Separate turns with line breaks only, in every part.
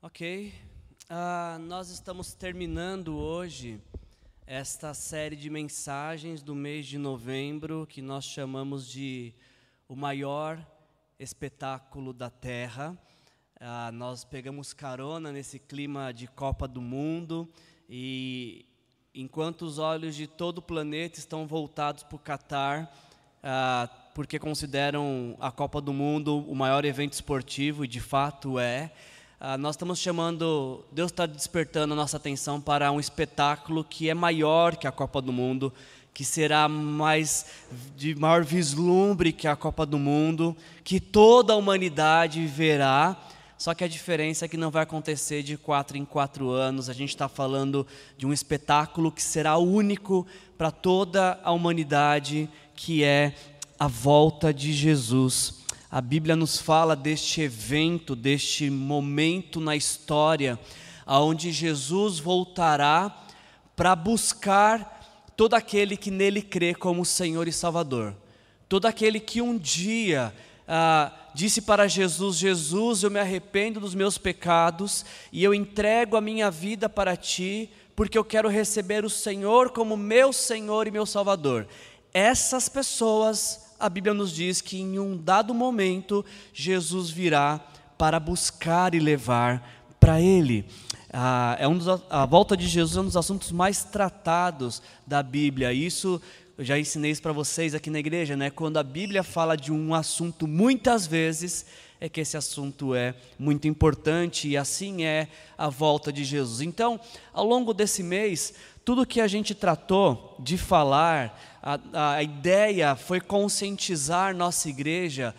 Ok, uh, nós estamos terminando hoje esta série de mensagens do mês de novembro que nós chamamos de o maior espetáculo da Terra. Uh, nós pegamos carona nesse clima de Copa do Mundo e enquanto os olhos de todo o planeta estão voltados para o Catar, uh, porque consideram a Copa do Mundo o maior evento esportivo e de fato é. Ah, nós estamos chamando, Deus está despertando a nossa atenção para um espetáculo que é maior que a Copa do Mundo, que será mais de maior vislumbre que a Copa do Mundo, que toda a humanidade verá. Só que a diferença é que não vai acontecer de quatro em quatro anos. A gente está falando de um espetáculo que será único para toda a humanidade, que é a volta de Jesus a Bíblia nos fala deste evento, deste momento na história, aonde Jesus voltará para buscar todo aquele que nele crê como Senhor e Salvador. Todo aquele que um dia ah, disse para Jesus: Jesus, eu me arrependo dos meus pecados e eu entrego a minha vida para ti, porque eu quero receber o Senhor como meu Senhor e meu Salvador. Essas pessoas a Bíblia nos diz que em um dado momento Jesus virá para buscar e levar para Ele. Ah, é um dos, a volta de Jesus é um dos assuntos mais tratados da Bíblia. Isso eu já ensinei isso para vocês aqui na igreja, né? Quando a Bíblia fala de um assunto muitas vezes, é que esse assunto é muito importante e assim é a volta de Jesus. Então, ao longo desse mês, tudo que a gente tratou de falar, a, a ideia foi conscientizar nossa igreja,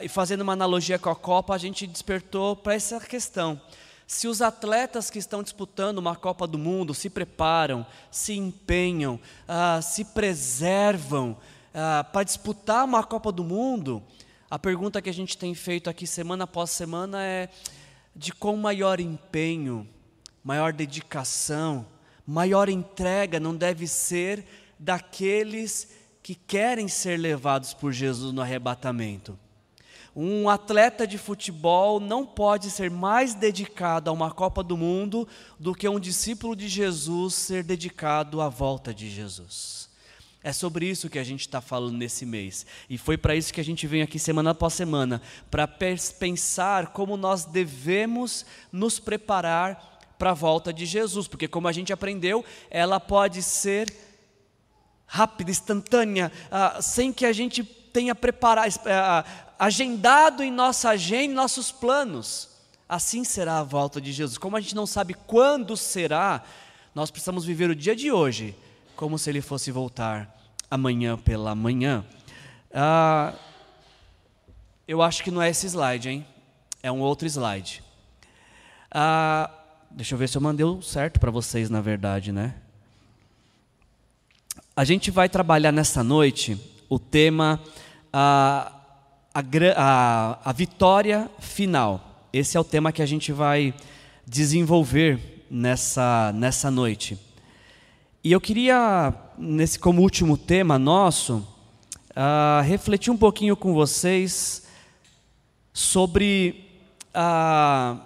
e fazendo uma analogia com a Copa, a gente despertou para essa questão. Se os atletas que estão disputando uma Copa do Mundo se preparam, se empenham, se preservam para disputar uma Copa do Mundo, a pergunta que a gente tem feito aqui semana após semana é de com maior empenho, maior dedicação, maior entrega não deve ser daqueles que querem ser levados por Jesus no arrebatamento. Um atleta de futebol não pode ser mais dedicado a uma Copa do Mundo do que um discípulo de Jesus ser dedicado à volta de Jesus. É sobre isso que a gente está falando nesse mês. E foi para isso que a gente vem aqui semana após semana para pensar como nós devemos nos preparar para a volta de Jesus, porque, como a gente aprendeu, ela pode ser rápida, instantânea, ah, sem que a gente tenha preparado, ah, agendado em nossa agenda, nossos planos. Assim será a volta de Jesus. Como a gente não sabe quando será, nós precisamos viver o dia de hoje como se ele fosse voltar amanhã pela manhã. Ah, eu acho que não é esse slide, hein? É um outro slide. Ah, deixa eu ver se eu mandei o certo para vocês, na verdade, né? A gente vai trabalhar nessa noite o tema a, a, a, a vitória final. Esse é o tema que a gente vai desenvolver nessa, nessa noite. E eu queria, nesse como último tema nosso, uh, refletir um pouquinho com vocês sobre, uh,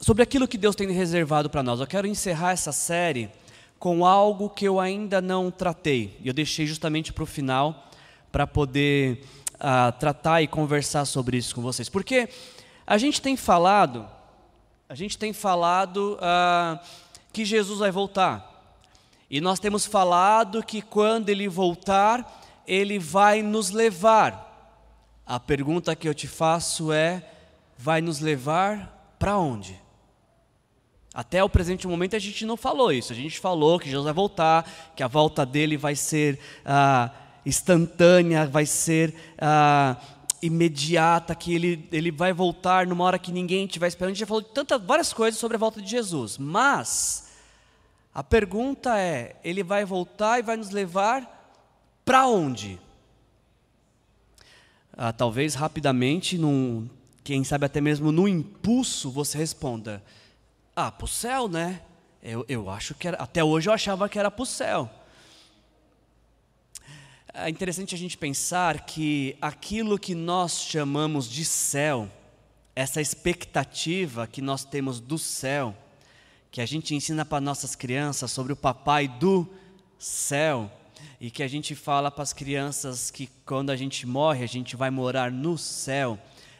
sobre aquilo que Deus tem reservado para nós. Eu quero encerrar essa série com algo que eu ainda não tratei. E eu deixei justamente para o final para poder uh, tratar e conversar sobre isso com vocês. Porque a gente tem falado, a gente tem falado uh, que Jesus vai voltar. E nós temos falado que quando ele voltar, ele vai nos levar. A pergunta que eu te faço é: vai nos levar para onde? Até o presente momento a gente não falou isso. A gente falou que Jesus vai voltar, que a volta dele vai ser ah, instantânea, vai ser ah, imediata, que ele, ele vai voltar numa hora que ninguém estiver esperando. A gente já falou de tantas, várias coisas sobre a volta de Jesus. Mas a pergunta é: ele vai voltar e vai nos levar para onde? Ah, talvez rapidamente, num, quem sabe até mesmo no impulso, você responda ah, para o céu, né? Eu, eu acho que era. Até hoje eu achava que era para o céu. É interessante a gente pensar que aquilo que nós chamamos de céu essa expectativa que nós temos do céu, que a gente ensina para nossas crianças sobre o papai do céu, e que a gente fala para as crianças que quando a gente morre, a gente vai morar no céu.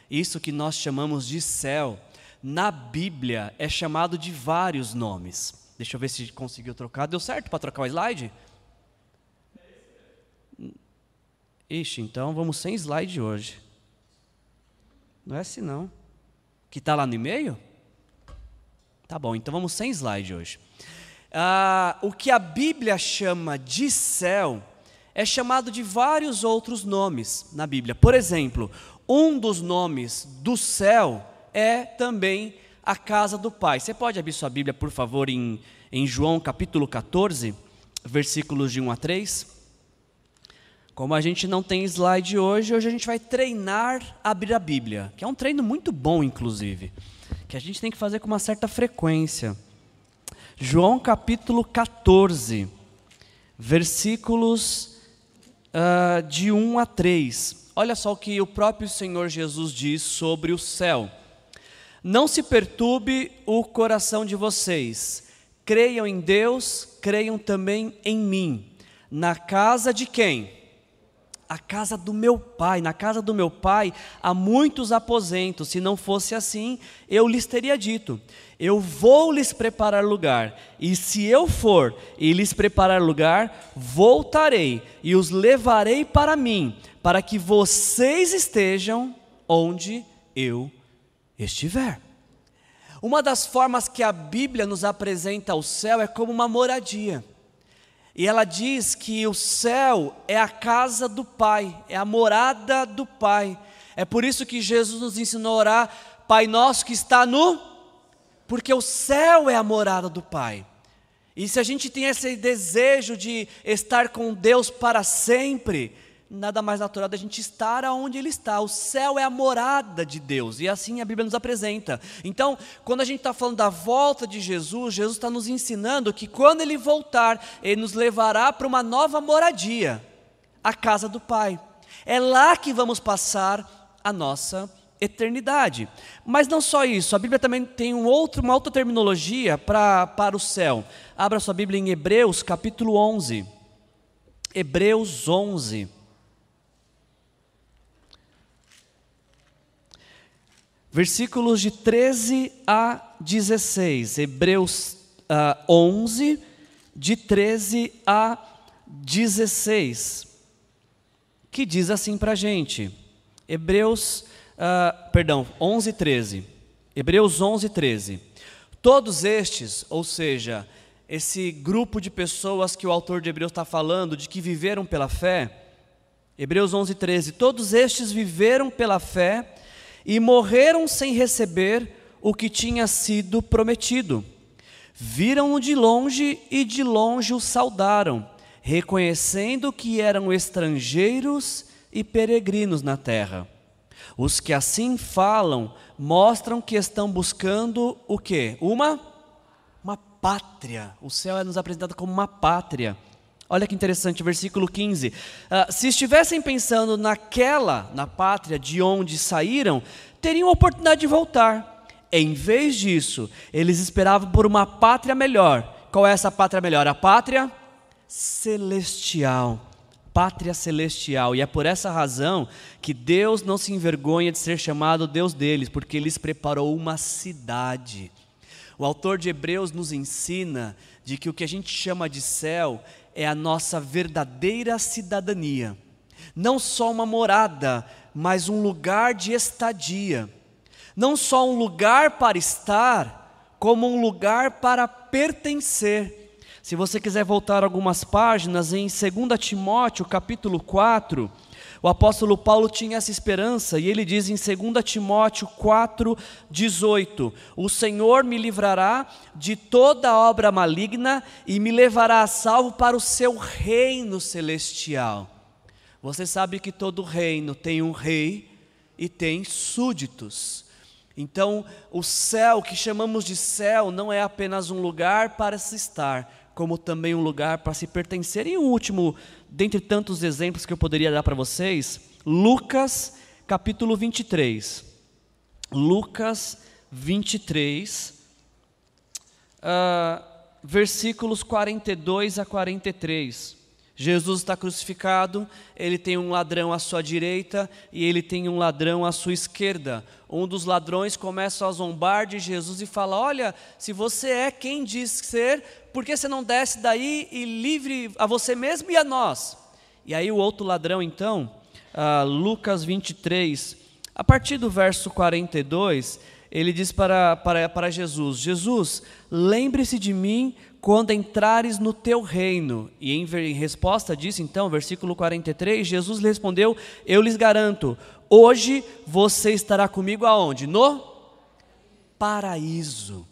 Isso que nós chamamos de céu, na Bíblia é chamado de vários nomes. Deixa eu ver se conseguiu trocar. Deu certo para trocar o slide? Ixi, então vamos sem slide hoje. Não é assim não. Que está lá no e-mail? Tá bom, então vamos sem slide hoje. Ah, o que a Bíblia chama de céu é chamado de vários outros nomes na Bíblia. Por exemplo, um dos nomes do céu é também a casa do Pai. Você pode abrir sua Bíblia, por favor, em, em João capítulo 14, versículos de 1 a 3? Como a gente não tem slide hoje, hoje a gente vai treinar a abrir a Bíblia, que é um treino muito bom, inclusive, que a gente tem que fazer com uma certa frequência. João capítulo 14, versículos uh, de 1 a 3. Olha só o que o próprio Senhor Jesus diz sobre o céu. Não se perturbe o coração de vocês. Creiam em Deus, creiam também em mim. Na casa de quem? a casa do meu pai. Na casa do meu pai há muitos aposentos. Se não fosse assim, eu lhes teria dito: Eu vou lhes preparar lugar. E se eu for e lhes preparar lugar, voltarei e os levarei para mim, para que vocês estejam onde eu estiver. Uma das formas que a Bíblia nos apresenta o céu é como uma moradia. E ela diz que o céu é a casa do Pai, é a morada do Pai. É por isso que Jesus nos ensinou a orar, Pai nosso que está no. Porque o céu é a morada do Pai. E se a gente tem esse desejo de estar com Deus para sempre, nada mais natural da gente estar aonde Ele está. O céu é a morada de Deus, e assim a Bíblia nos apresenta. Então, quando a gente está falando da volta de Jesus, Jesus está nos ensinando que quando Ele voltar, Ele nos levará para uma nova moradia, a casa do Pai. É lá que vamos passar a nossa eternidade. Mas não só isso, a Bíblia também tem um outro, uma outra terminologia pra, para o céu. Abra sua Bíblia em Hebreus, capítulo 11. Hebreus 11. Versículos de 13 a 16. Hebreus uh, 11, de 13 a 16. Que diz assim para a gente. Hebreus, uh, perdão, 11, 13. Hebreus 11, 13. Todos estes, ou seja, esse grupo de pessoas que o autor de Hebreus está falando, de que viveram pela fé, Hebreus 11, 13. Todos estes viveram pela fé e morreram sem receber o que tinha sido prometido. Viram-no de longe e de longe o saudaram, reconhecendo que eram estrangeiros e peregrinos na terra. Os que assim falam mostram que estão buscando o quê? Uma uma pátria. O céu é nos apresentado como uma pátria. Olha que interessante, versículo 15. Uh, ah, se estivessem pensando naquela, na pátria de onde saíram, teriam a oportunidade de voltar. Em vez disso, eles esperavam por uma pátria melhor. Qual é essa pátria melhor? A pátria celestial. Pátria celestial. E é por essa razão que Deus não se envergonha de ser chamado Deus deles, porque Ele preparou uma cidade. O autor de Hebreus nos ensina de que o que a gente chama de céu é a nossa verdadeira cidadania. Não só uma morada, mas um lugar de estadia. Não só um lugar para estar, como um lugar para pertencer. Se você quiser voltar algumas páginas em 2 Timóteo, capítulo 4, o apóstolo Paulo tinha essa esperança e ele diz em 2 Timóteo 4:18: O Senhor me livrará de toda obra maligna e me levará a salvo para o seu reino celestial. Você sabe que todo reino tem um rei e tem súditos. Então, o céu que chamamos de céu não é apenas um lugar para se estar, como também um lugar para se pertencer. E o último dentre tantos exemplos que eu poderia dar para vocês, Lucas capítulo 23. Lucas 23, uh, versículos 42 a 43. Jesus está crucificado, ele tem um ladrão à sua direita e ele tem um ladrão à sua esquerda. Um dos ladrões começa a zombar de Jesus e fala: Olha, se você é quem diz ser, por que você não desce daí e livre a você mesmo e a nós? E aí o outro ladrão, então, uh, Lucas 23, a partir do verso 42, ele diz para, para, para Jesus: Jesus, lembre-se de mim quando entrares no teu reino. E em, resposta disso, então, versículo 43, Jesus lhe respondeu: Eu lhes garanto, hoje você estará comigo aonde? No paraíso.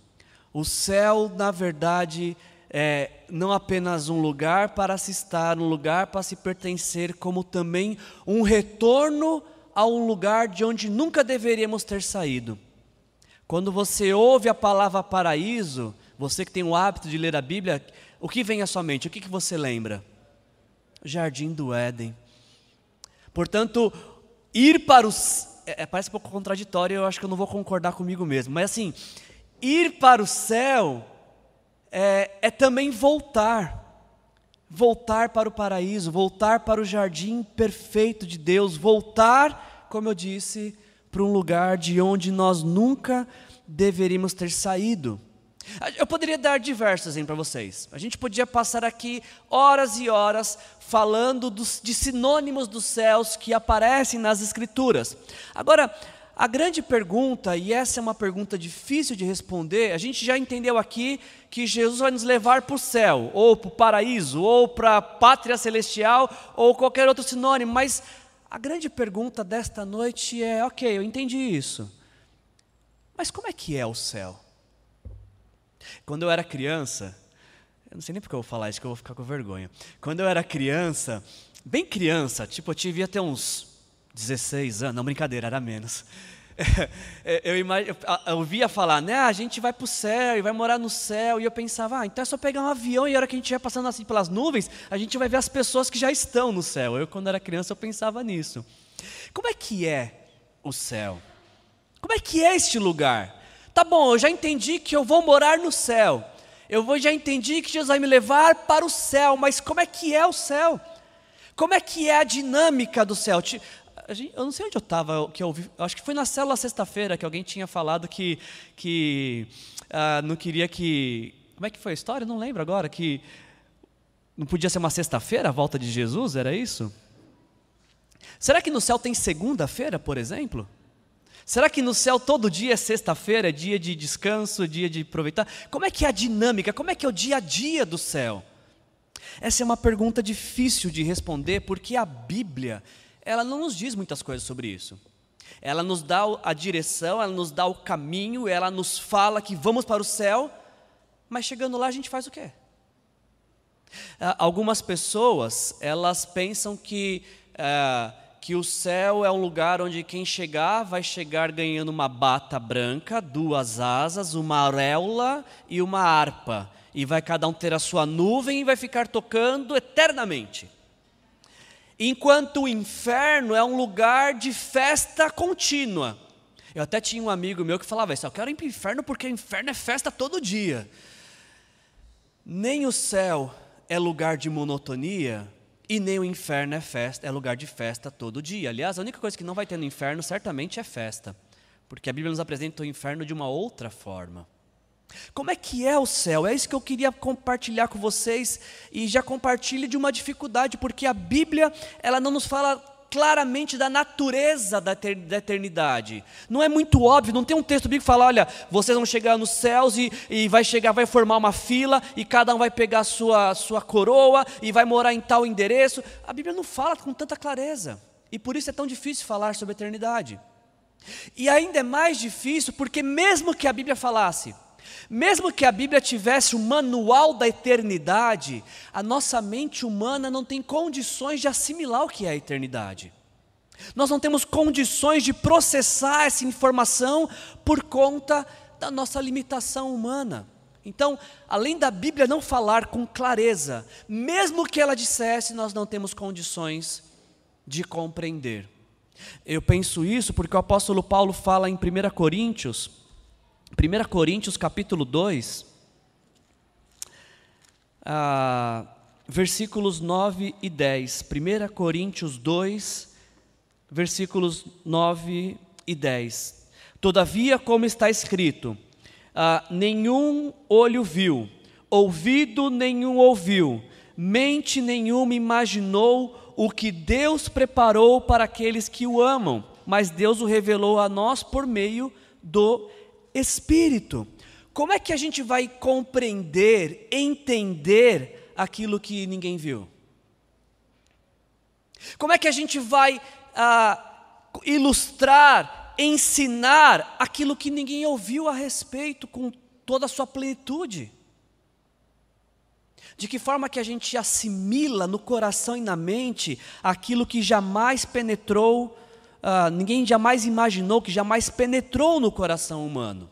O céu, na verdade, é não apenas um lugar para se estar, um lugar para se pertencer, como também um retorno a um lugar de onde nunca deveríamos ter saído. Quando você ouve a palavra paraíso, você que tem o hábito de ler a Bíblia, o que vem à sua mente? O que, que você lembra? Jardim do Éden. Portanto, ir para os. É, é, parece um pouco contraditório, eu acho que eu não vou concordar comigo mesmo, mas assim, ir para o céu é, é também voltar. Voltar para o paraíso, voltar para o jardim perfeito de Deus, voltar, como eu disse, para um lugar de onde nós nunca deveríamos ter saído. Eu poderia dar exemplos para vocês. A gente podia passar aqui horas e horas falando dos, de sinônimos dos céus que aparecem nas Escrituras. Agora, a grande pergunta, e essa é uma pergunta difícil de responder, a gente já entendeu aqui que Jesus vai nos levar para o céu, ou para o paraíso, ou para a pátria celestial, ou qualquer outro sinônimo, mas a grande pergunta desta noite é: ok, eu entendi isso, mas como é que é o céu? Quando eu era criança, eu não sei nem porque eu vou falar isso, que eu vou ficar com vergonha. Quando eu era criança, bem criança, tipo, eu devia ter uns 16 anos, não, brincadeira, era menos. eu, ouvia falar, né, a gente vai para o céu e vai morar no céu, e eu pensava, ah, então é só pegar um avião e a hora que a gente vai passando assim pelas nuvens, a gente vai ver as pessoas que já estão no céu. Eu, quando era criança, eu pensava nisso. Como é que é o céu? Como é que é este lugar? Tá bom, eu já entendi que eu vou morar no céu. Eu vou, já entendi que Jesus vai me levar para o céu, mas como é que é o céu? Como é que é a dinâmica do céu? Eu não sei onde eu estava, que eu ouvi, acho que foi na célula sexta-feira que alguém tinha falado que, que uh, não queria que. Como é que foi a história? Não lembro agora. Que não podia ser uma sexta-feira a volta de Jesus, era isso? Será que no céu tem segunda-feira, por exemplo? Será que no céu todo dia é sexta-feira, é dia de descanso, dia de aproveitar? Como é que é a dinâmica? Como é que é o dia a dia do céu? Essa é uma pergunta difícil de responder, porque a Bíblia, ela não nos diz muitas coisas sobre isso. Ela nos dá a direção, ela nos dá o caminho, ela nos fala que vamos para o céu, mas chegando lá a gente faz o quê? Ah, algumas pessoas, elas pensam que ah, que o céu é um lugar onde quem chegar vai chegar ganhando uma bata branca, duas asas, uma auréola e uma harpa. E vai cada um ter a sua nuvem e vai ficar tocando eternamente. Enquanto o inferno é um lugar de festa contínua. Eu até tinha um amigo meu que falava isso: eu quero ir para o inferno porque o inferno é festa todo dia. Nem o céu é lugar de monotonia, e nem o inferno é festa, é lugar de festa todo dia. Aliás, a única coisa que não vai ter no inferno certamente é festa, porque a Bíblia nos apresenta o inferno de uma outra forma. Como é que é o céu? É isso que eu queria compartilhar com vocês e já compartilhe de uma dificuldade, porque a Bíblia, ela não nos fala claramente da natureza da eternidade. Não é muito óbvio, não tem um texto bíblico que fala, olha, vocês vão chegar nos céus e, e vai chegar, vai formar uma fila e cada um vai pegar a sua, sua coroa e vai morar em tal endereço. A Bíblia não fala com tanta clareza. E por isso é tão difícil falar sobre a eternidade. E ainda é mais difícil porque mesmo que a Bíblia falasse, mesmo que a Bíblia tivesse o manual da eternidade, a nossa mente humana não tem condições de assimilar o que é a eternidade. Nós não temos condições de processar essa informação por conta da nossa limitação humana. Então, além da Bíblia não falar com clareza, mesmo que ela dissesse, nós não temos condições de compreender. Eu penso isso porque o apóstolo Paulo fala em 1 Coríntios, 1 Coríntios capítulo 2, ah, versículos 9 e 10. 1 Coríntios 2, versículos 9 e 10. Todavia, como está escrito, ah, nenhum olho viu, ouvido nenhum ouviu, mente nenhuma imaginou o que Deus preparou para aqueles que o amam, mas Deus o revelou a nós por meio do Espírito. Como é que a gente vai compreender, entender aquilo que ninguém viu? Como é que a gente vai ah, ilustrar, ensinar aquilo que ninguém ouviu a respeito com toda a sua plenitude? De que forma que a gente assimila no coração e na mente aquilo que jamais penetrou, uh, ninguém jamais imaginou, que jamais penetrou no coração humano?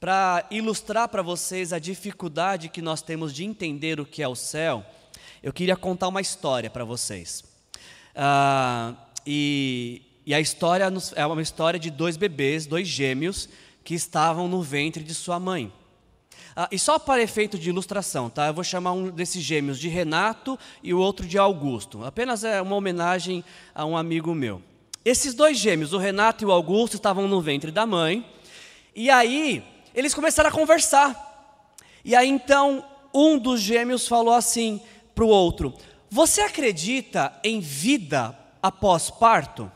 Para ilustrar para vocês a dificuldade que nós temos de entender o que é o céu, eu queria contar uma história para vocês. Uh, e, e a história é uma história de dois bebês, dois gêmeos, que estavam no ventre de sua mãe. Ah, e só para efeito de ilustração, tá? Eu vou chamar um desses gêmeos de Renato e o outro de Augusto. Apenas é uma homenagem a um amigo meu. Esses dois gêmeos, o Renato e o Augusto, estavam no ventre da mãe. E aí, eles começaram a conversar. E aí então, um dos gêmeos falou assim para o outro: Você acredita em vida após parto?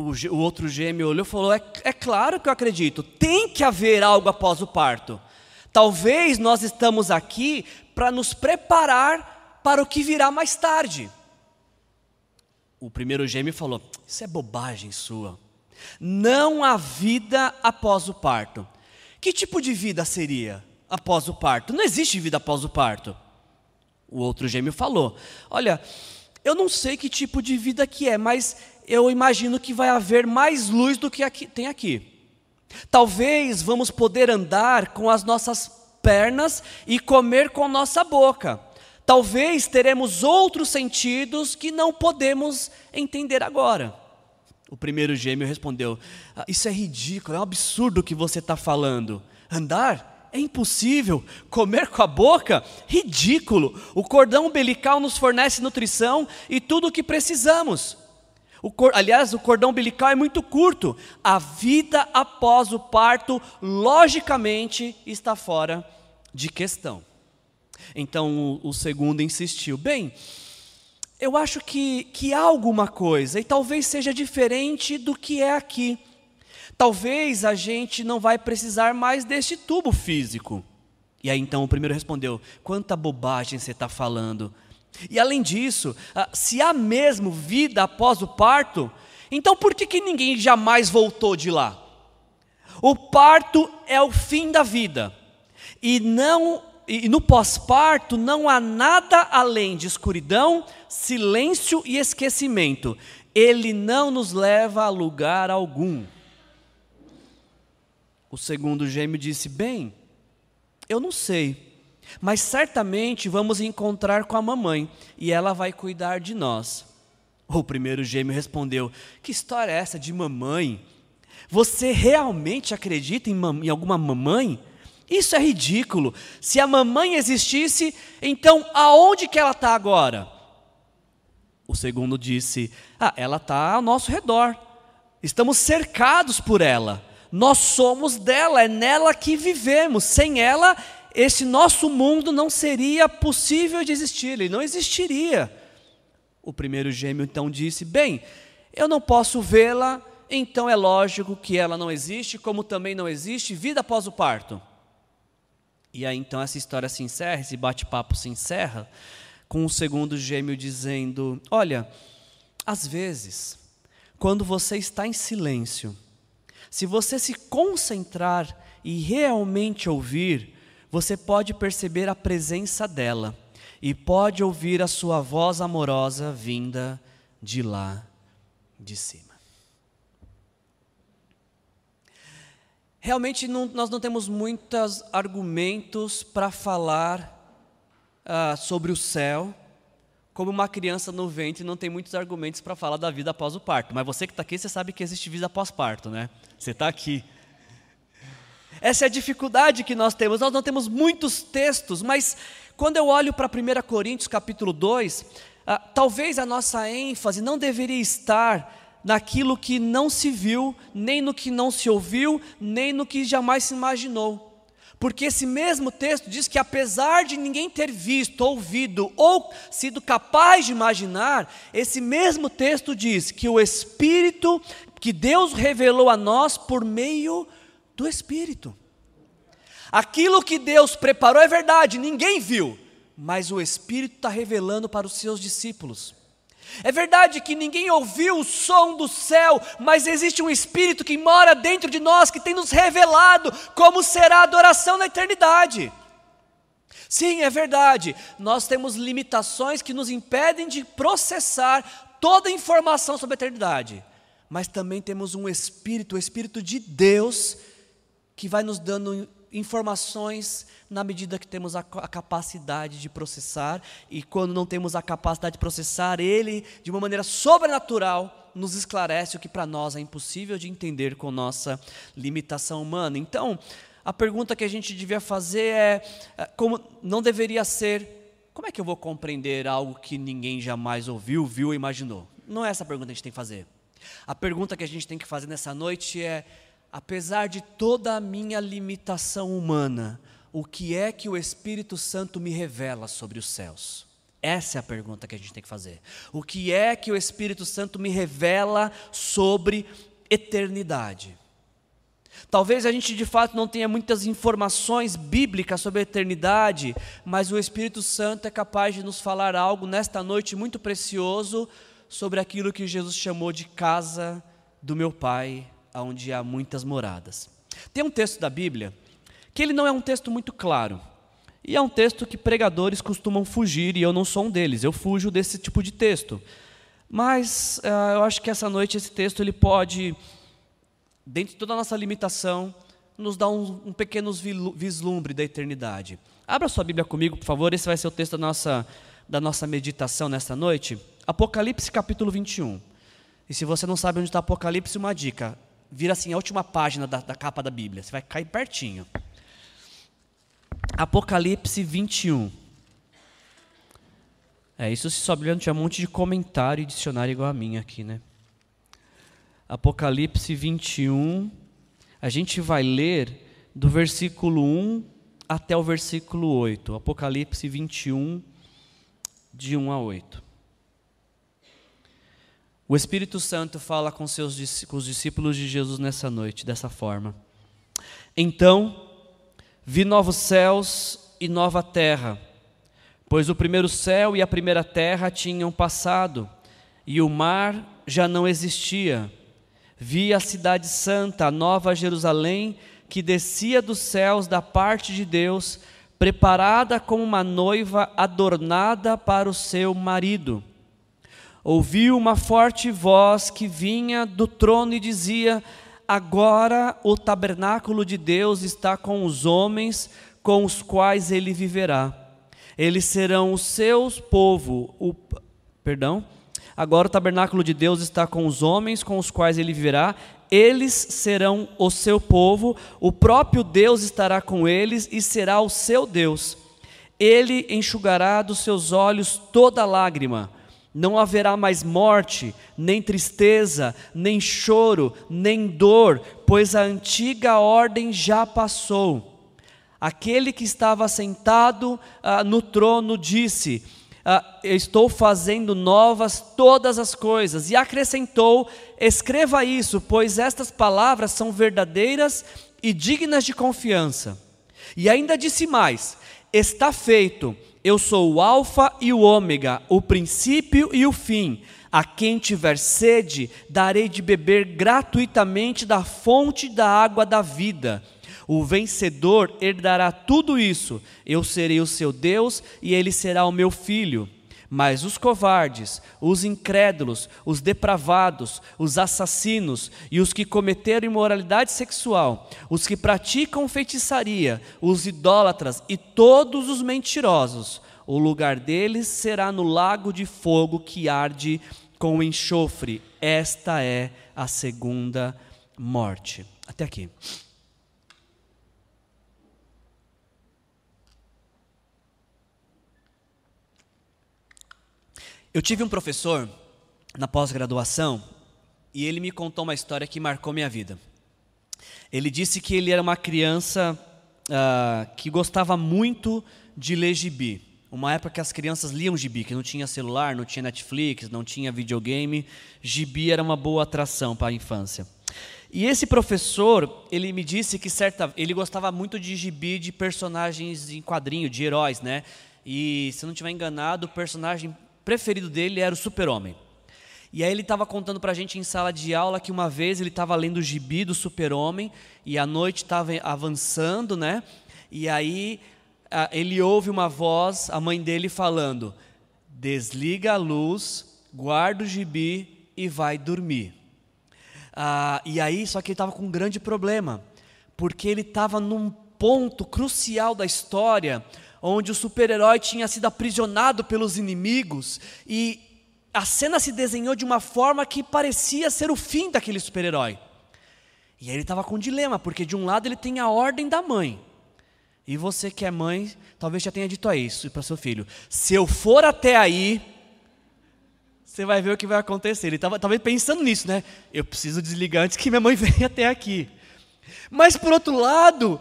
O, o outro gêmeo olhou e falou: é, é claro que eu acredito, tem que haver algo após o parto. Talvez nós estamos aqui para nos preparar para o que virá mais tarde. O primeiro gêmeo falou: Isso é bobagem sua. Não há vida após o parto. Que tipo de vida seria após o parto? Não existe vida após o parto. O outro gêmeo falou: Olha, eu não sei que tipo de vida que é, mas eu imagino que vai haver mais luz do que aqui, tem aqui. Talvez vamos poder andar com as nossas pernas e comer com a nossa boca. Talvez teremos outros sentidos que não podemos entender agora. O primeiro gêmeo respondeu: ah, Isso é ridículo, é um absurdo o que você está falando. Andar? É impossível. Comer com a boca? Ridículo. O cordão umbilical nos fornece nutrição e tudo o que precisamos. O cor, aliás, o cordão umbilical é muito curto. A vida após o parto, logicamente, está fora de questão. Então o, o segundo insistiu: bem, eu acho que, que há alguma coisa, e talvez seja diferente do que é aqui. Talvez a gente não vai precisar mais deste tubo físico. E aí então o primeiro respondeu: quanta bobagem você está falando. E além disso, ah, se há mesmo vida após o parto, então por que, que ninguém jamais voltou de lá? O parto é o fim da vida. E não e no pós-parto não há nada além de escuridão, silêncio e esquecimento. Ele não nos leva a lugar algum. O segundo gêmeo disse: Bem, eu não sei mas certamente vamos encontrar com a mamãe e ela vai cuidar de nós. O primeiro gêmeo respondeu: Que história é essa de mamãe? Você realmente acredita em, em alguma mamãe? Isso é ridículo. Se a mamãe existisse, então aonde que ela está agora? O segundo disse: Ah, ela está ao nosso redor. Estamos cercados por ela. Nós somos dela, é nela que vivemos. Sem ela, esse nosso mundo não seria possível de existir, ele não existiria. O primeiro gêmeo então disse: Bem, eu não posso vê-la, então é lógico que ela não existe, como também não existe vida após o parto. E aí então essa história se encerra, esse bate-papo se encerra, com o segundo gêmeo dizendo: Olha, às vezes, quando você está em silêncio, se você se concentrar e realmente ouvir, você pode perceber a presença dela e pode ouvir a sua voz amorosa vinda de lá de cima. Realmente não, nós não temos muitos argumentos para falar uh, sobre o céu, como uma criança no ventre não tem muitos argumentos para falar da vida após o parto. Mas você que está aqui, você sabe que existe vida após parto, né? Você está aqui. Essa é a dificuldade que nós temos. Nós não temos muitos textos, mas quando eu olho para 1 Coríntios capítulo 2, ah, talvez a nossa ênfase não deveria estar naquilo que não se viu, nem no que não se ouviu, nem no que jamais se imaginou. Porque esse mesmo texto diz que, apesar de ninguém ter visto, ouvido ou sido capaz de imaginar, esse mesmo texto diz que o Espírito, que Deus revelou a nós por meio do Espírito. Aquilo que Deus preparou é verdade, ninguém viu, mas o Espírito está revelando para os seus discípulos. É verdade que ninguém ouviu o som do céu, mas existe um Espírito que mora dentro de nós, que tem nos revelado como será a adoração na eternidade. Sim, é verdade, nós temos limitações que nos impedem de processar toda a informação sobre a eternidade, mas também temos um Espírito, o Espírito de Deus, que vai nos dando informações na medida que temos a, capacidade de processar, e quando não temos a capacidade de processar, Ele, de uma maneira sobrenatural, nos esclarece o que para nós é impossível de entender com nossa limitação humana. Então, a pergunta que a gente devia fazer é: é como não deveria ser, como é que eu vou compreender algo que ninguém jamais ouviu, viu ou imaginou? Não é essa a pergunta que a gente tem que fazer. A pergunta que a gente tem que fazer nessa noite é: apesar de toda a minha limitação humana, o que é que o Espírito Santo me revela sobre os céus? Essa é a pergunta que a gente tem que fazer. O que é que o Espírito Santo me revela sobre eternidade? Talvez a gente de fato não tenha muitas informações bíblicas sobre a eternidade, mas o Espírito Santo é capaz de nos falar algo nesta noite muito precioso sobre aquilo que Jesus chamou de casa do meu Pai, onde há muitas moradas. Tem um texto da Bíblia que ele não é um texto muito claro. E é um texto que pregadores costumam fugir, e eu não sou um deles, eu fujo desse tipo de texto. Mas uh, eu acho que essa noite esse texto ele pode, dentro de toda a nossa limitação, nos dar um, um pequeno vislumbre da eternidade. Abra sua Bíblia comigo, por favor, esse vai ser o texto da nossa, da nossa meditação nesta noite. Apocalipse capítulo 21. E se você não sabe onde está Apocalipse, uma dica: vira assim a última página da, da capa da Bíblia, você vai cair pertinho. Apocalipse 21. É, isso se sua não tinha um monte de comentário e dicionário igual a minha aqui, né? Apocalipse 21. A gente vai ler do versículo 1 até o versículo 8. Apocalipse 21, de 1 a 8. O Espírito Santo fala com, seus, com os discípulos de Jesus nessa noite, dessa forma. Então, vi novos céus e nova terra, pois o primeiro céu e a primeira terra tinham passado, e o mar já não existia. Vi a cidade santa, a nova Jerusalém, que descia dos céus da parte de Deus, preparada como uma noiva adornada para o seu marido ouviu uma forte voz que vinha do trono e dizia: Agora o tabernáculo de Deus está com os homens com os quais ele viverá. Eles serão o seu povo, o perdão. Agora o tabernáculo de Deus está com os homens com os quais ele viverá. Eles serão o seu povo, o próprio Deus estará com eles e será o seu Deus. Ele enxugará dos seus olhos toda lágrima não haverá mais morte, nem tristeza, nem choro, nem dor, pois a antiga ordem já passou. Aquele que estava sentado ah, no trono disse: ah, Estou fazendo novas todas as coisas. E acrescentou: Escreva isso, pois estas palavras são verdadeiras e dignas de confiança. E ainda disse mais: Está feito eu sou o Alfa e o Ômega, o princípio e o fim. A quem tiver sede, darei de beber gratuitamente da fonte da água da vida. O vencedor herdará tudo isso. Eu serei o seu Deus e ele será o meu filho. Mas os covardes, os incrédulos, os depravados, os assassinos e os que cometeram imoralidade sexual, os que praticam feitiçaria, os idólatras e todos os mentirosos, O lugar deles será no lago de fogo que arde com enxofre. Esta é a segunda morte. Até aqui. Eu tive um professor na pós-graduação e ele me contou uma história que marcou minha vida. Ele disse que ele era uma criança uh, que gostava muito de ler gibi. Uma época que as crianças liam gibi, que não tinha celular, não tinha Netflix, não tinha videogame. Gibi era uma boa atração para a infância. E esse professor, ele me disse que certa, ele gostava muito de gibi de personagens em quadrinho, de heróis, né? E se eu não estiver enganado, o personagem preferido dele era o Super-Homem. E aí ele estava contando para a gente em sala de aula que uma vez ele estava lendo o gibi do super-homem e a noite estava avançando, né? E aí ele ouve uma voz, a mãe dele falando: desliga a luz, guarda o gibi e vai dormir. Ah, e aí, só que ele estava com um grande problema, porque ele estava num ponto crucial da história, onde o super-herói tinha sido aprisionado pelos inimigos e a cena se desenhou de uma forma que parecia ser o fim daquele super-herói. E aí ele estava com um dilema, porque de um lado ele tem a ordem da mãe. E você que é mãe, talvez já tenha dito a isso para seu filho: se eu for até aí, você vai ver o que vai acontecer. Ele estava talvez pensando nisso, né? Eu preciso desligar antes que minha mãe venha até aqui. Mas por outro lado,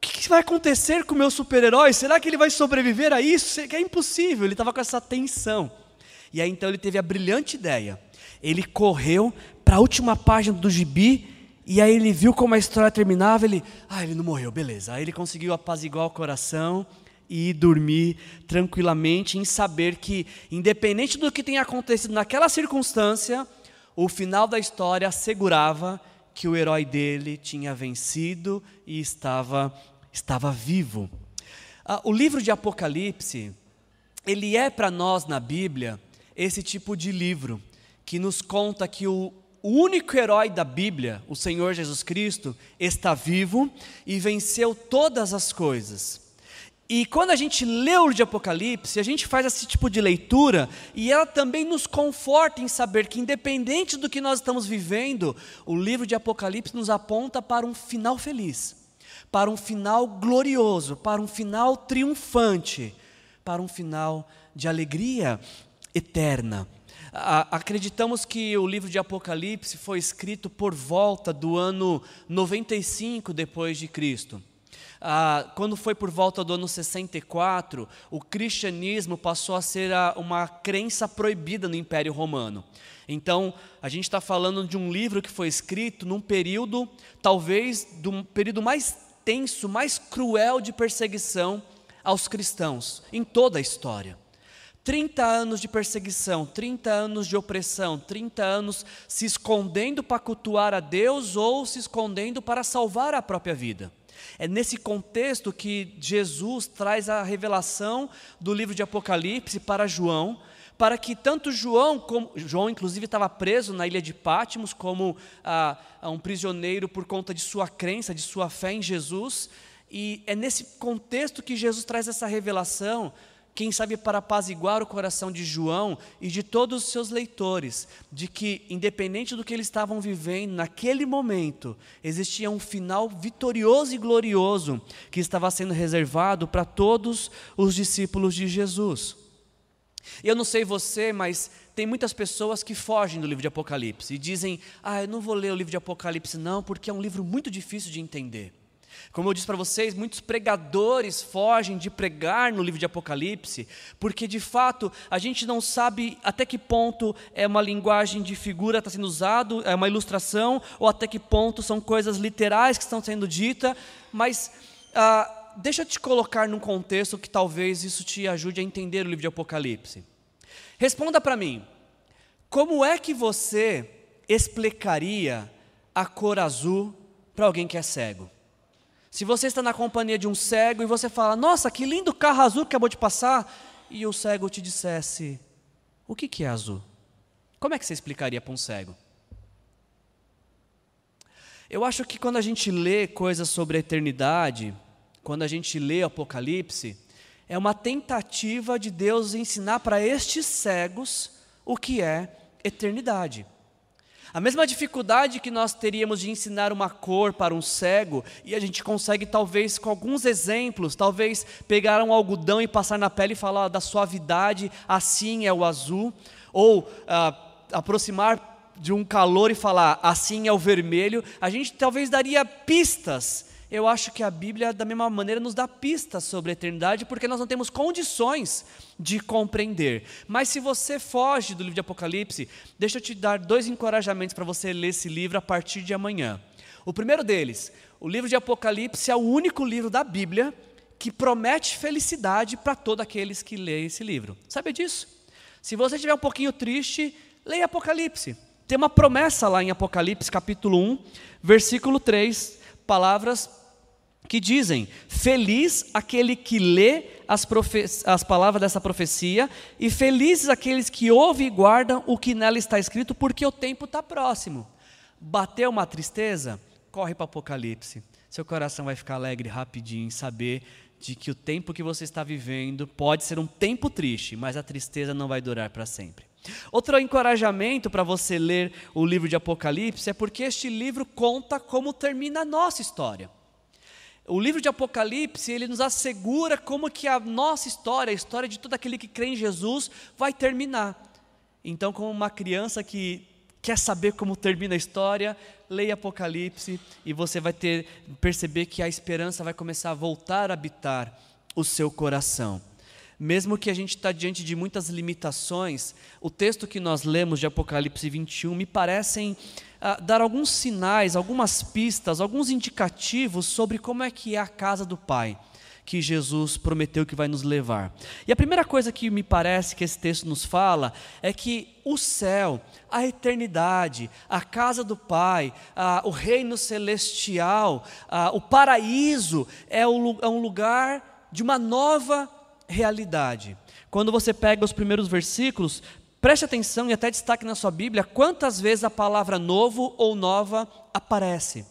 o que, que vai acontecer com o meu super-herói? Será que ele vai sobreviver a isso? É impossível. Ele estava com essa tensão. E aí então ele teve a brilhante ideia. Ele correu para a última página do gibi e aí ele viu como a história terminava, ele, ah, ele não morreu, beleza. Aí ele conseguiu apaziguar o coração e dormir tranquilamente em saber que independente do que tenha acontecido naquela circunstância, o final da história assegurava que o herói dele tinha vencido e estava estava vivo. Ah, o livro de Apocalipse, ele é para nós na Bíblia esse tipo de livro que nos conta que o, único herói da Bíblia, o Senhor Jesus Cristo, está vivo e venceu todas as coisas. E quando a gente lê o livro de Apocalipse, a gente faz esse tipo de leitura e ela também nos conforta em saber que, independente do que nós estamos vivendo, o livro de Apocalipse nos aponta para um final feliz, para um final glorioso, para um final triunfante, para um final de alegria eterna. Acreditamos que o livro de Apocalipse foi escrito por volta do ano 95 depois de Cristo. Quando foi por volta do ano 64, o cristianismo passou a ser uma crença proibida no Império Romano. Então, a gente está falando de um livro que foi escrito num período, talvez, do período mais tenso, mais cruel de perseguição aos cristãos em toda a história. 30 anos de perseguição, 30 anos de opressão, 30 anos se escondendo para cultuar a Deus ou se escondendo para salvar a própria vida. É nesse contexto que Jesus traz a revelação do livro de Apocalipse para João, para que tanto João, como João inclusive estava preso na ilha de Pátimos como ah, um prisioneiro por conta de sua crença, de sua fé em Jesus, e é nesse contexto que Jesus traz essa revelação quem sabe para apaziguar o coração de João e de todos os seus leitores, de que, independente do que eles estavam vivendo, naquele momento, existia um final vitorioso e glorioso que estava sendo reservado para todos os discípulos de Jesus. E eu não sei você, mas tem muitas pessoas que fogem do livro de Apocalipse e dizem: Ah, eu não vou ler o livro de Apocalipse, não, porque é um livro muito difícil de entender. Como eu disse para vocês, muitos pregadores fogem de pregar no livro de Apocalipse, porque de fato a gente não sabe até que ponto é uma linguagem de figura está sendo usado, é uma ilustração, ou até que ponto são coisas literais que estão sendo ditas, mas ah, deixa eu te colocar num contexto que talvez isso te ajude a entender o livro de Apocalipse. Responda para mim, como é que você explicaria a cor azul para alguém que é cego? Se você está na companhia de um cego e você fala, nossa, que lindo carro azul que acabou de passar, e o cego te dissesse, o que, que é azul? Como é que você explicaria para um cego? Eu acho que quando a gente lê coisas sobre a eternidade, quando a gente lê Apocalipse, é uma tentativa de Deus ensinar para estes cegos o que é eternidade. A mesma dificuldade que nós teríamos de ensinar uma cor para um cego, e a gente consegue, talvez, com alguns exemplos, talvez pegar um algodão e passar na pele e falar da suavidade, assim é o azul, ou ah, aproximar de um calor e falar assim é o vermelho, a gente talvez daria pistas eu acho que a Bíblia, da mesma maneira, nos dá pistas sobre a eternidade, porque nós não temos condições de compreender. Mas se você foge do livro de Apocalipse, deixa eu te dar dois encorajamentos para você ler esse livro a partir de amanhã. O primeiro deles, o livro de Apocalipse é o único livro da Bíblia que promete felicidade para todos aqueles que leem esse livro. Sabe disso? Se você estiver um pouquinho triste, leia Apocalipse. Tem uma promessa lá em Apocalipse, capítulo 1, versículo 3, palavras que dizem: Feliz aquele que lê as, as, palavras dessa profecia, e felizes aqueles que ouvem e guardam o que nela está escrito, porque o tempo está próximo. Bateu uma tristeza? Corre para o Apocalipse. Seu coração vai ficar alegre rapidinho em saber de que o tempo que você está vivendo pode ser um tempo triste, mas a tristeza não vai durar para sempre. Outro encorajamento para você ler o livro de Apocalipse é porque este livro conta como termina a nossa história. O livro de Apocalipse, ele nos assegura como que a nossa história, a história de todo aquele que crê em Jesus, vai terminar. Então, como uma criança que quer saber como termina a história, leia Apocalipse e você vai ter perceber que a esperança vai começar a voltar a habitar o seu coração. Mesmo que a gente está diante de muitas limitações, o texto que nós lemos de Apocalipse 21 me parecem dar alguns sinais, algumas pistas, alguns indicativos sobre como é que é a casa do Pai que Jesus prometeu que vai nos levar. E a primeira coisa que me parece que esse texto nos fala é que o céu, a eternidade, a casa do Pai, a, o reino celestial, a, o paraíso é, o, é um lugar de uma nova realidade. Quando você pega os primeiros versículos, Preste atenção e até destaque na sua Bíblia quantas vezes a palavra novo ou nova aparece.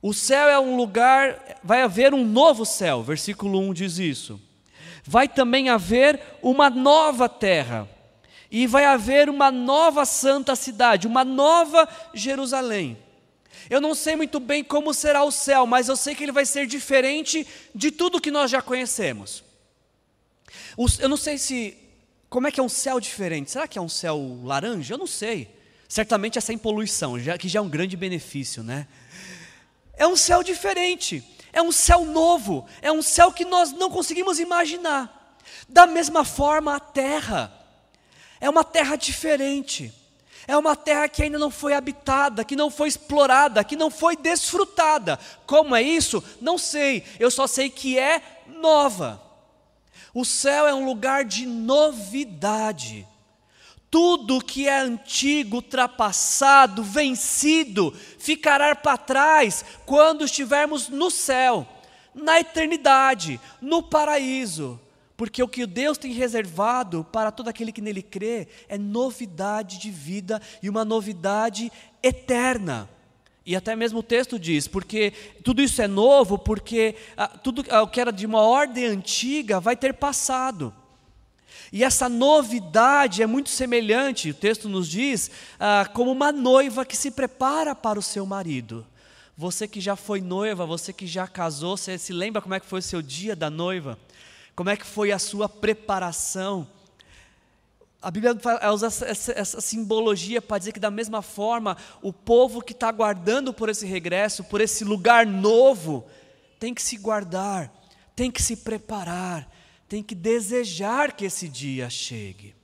O céu é um lugar, vai haver um novo céu, versículo 1 diz isso. Vai também haver uma nova terra, e vai haver uma nova santa cidade, uma nova Jerusalém. Eu não sei muito bem como será o céu, mas eu sei que ele vai ser diferente de tudo que nós já conhecemos. Eu não sei se como é que é um céu diferente? Será que é um céu laranja? Eu não sei. Certamente é sem poluição, já, que já é um grande benefício, né? É um céu diferente, é um céu novo, é um céu que nós não conseguimos imaginar. Da mesma forma, a terra é uma terra diferente. É uma terra que ainda não foi habitada, que não foi explorada, que não foi desfrutada. Como é isso? Não sei. Eu só sei que é nova. O céu é um lugar de novidade. Tudo que é antigo, ultrapassado, vencido, ficará para trás quando estivermos no céu, na eternidade, no paraíso. Porque o que Deus tem reservado para todo aquele que nele crê é novidade de vida e uma novidade eterna. E até mesmo o texto diz, porque tudo isso é novo, porque ah, tudo ah, o que era de uma ordem antiga vai ter passado. E essa novidade é muito semelhante, o texto nos diz, ah, como uma noiva que se prepara para o seu marido. Você que já foi noiva, você que já casou, você se lembra como é que foi o seu dia da noiva? Como é que foi a sua preparação? A Bíblia usa essa, essa simbologia para dizer que, da mesma forma, o povo que está aguardando por esse regresso, por esse lugar novo, tem que se guardar, tem que se preparar, tem que desejar que esse dia chegue.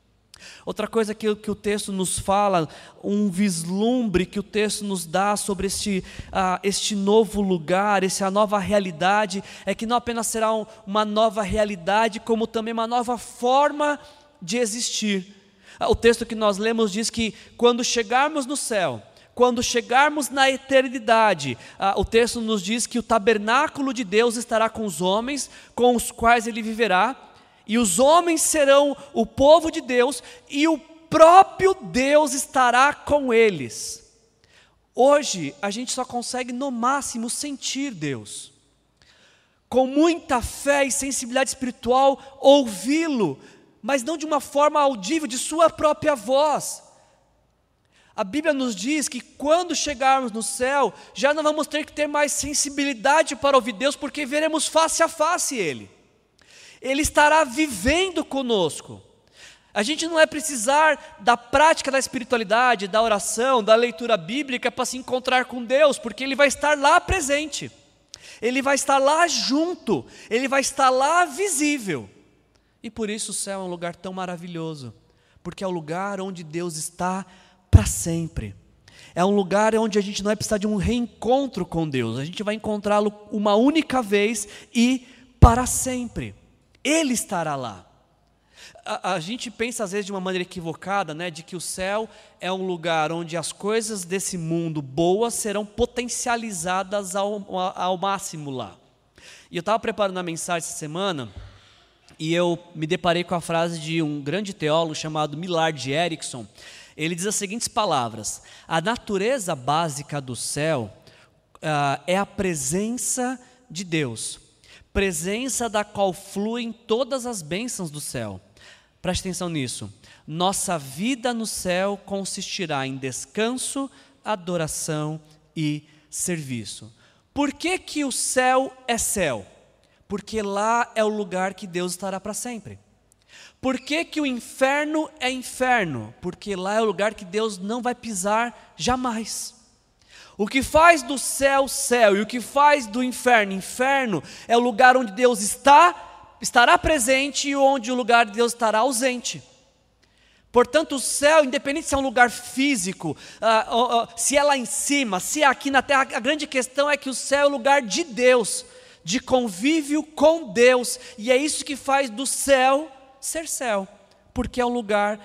Outra coisa que, que o texto nos fala, um vislumbre que o texto nos dá sobre este, uh, este novo lugar, essa nova realidade, é que não apenas será um, uma nova realidade, como também uma nova forma de existir. Ah, o texto que nós lemos diz que quando chegarmos no céu, quando chegarmos na eternidade, ah, o texto nos diz que o tabernáculo de Deus estará com os homens, com os quais ele viverá, e os homens serão o povo de Deus, e o próprio Deus estará com eles. Hoje, a gente só consegue no máximo sentir Deus. com muita fé e sensibilidade espiritual, ouvi-lo, mas não de uma forma audível, de sua própria voz. A Bíblia nos diz que quando chegarmos no céu, já não vamos ter que ter mais sensibilidade para ouvir Deus, porque veremos face a face Ele. Ele estará vivendo conosco. A gente não vai precisar da prática da espiritualidade, da oração, da leitura bíblica para se encontrar com Deus, porque Ele vai estar lá presente, Ele vai estar lá junto, Ele vai estar lá visível. E por isso o céu é um lugar tão maravilhoso, porque é o lugar onde Deus está para sempre. É um lugar onde a gente não vai precisar de um reencontro com Deus, a gente vai encontrá-lo uma única vez e para sempre. Ele estará lá a, a, gente pensa às vezes de uma maneira equivocada, né, de que o céu é um lugar onde as coisas desse mundo boas serão potencializadas ao, ao máximo lá. E eu estava preparando a mensagem essa semana e eu me deparei com a frase de um grande teólogo chamado Millard Erickson. Ele diz as seguintes palavras: A natureza básica do céu uh, é a presença de Deus, presença da qual fluem todas as bênçãos do céu. Preste atenção nisso. Nossa vida no céu consistirá em descanso, adoração e serviço. Por que, que o céu é céu? Porque lá é o lugar que Deus estará para sempre. Por que, que o inferno é inferno? Porque lá é o lugar que Deus não vai pisar jamais. O que faz do céu céu e o que faz do inferno inferno é o lugar onde Deus está estará presente e onde o lugar de Deus estará ausente. Portanto, o céu, independente se é um lugar físico, uh, uh, uh, se é lá em cima, se é aqui na terra, a grande questão é que o céu é o lugar de Deus, de convívio com Deus, e é isso que faz do céu ser céu, porque é um lugar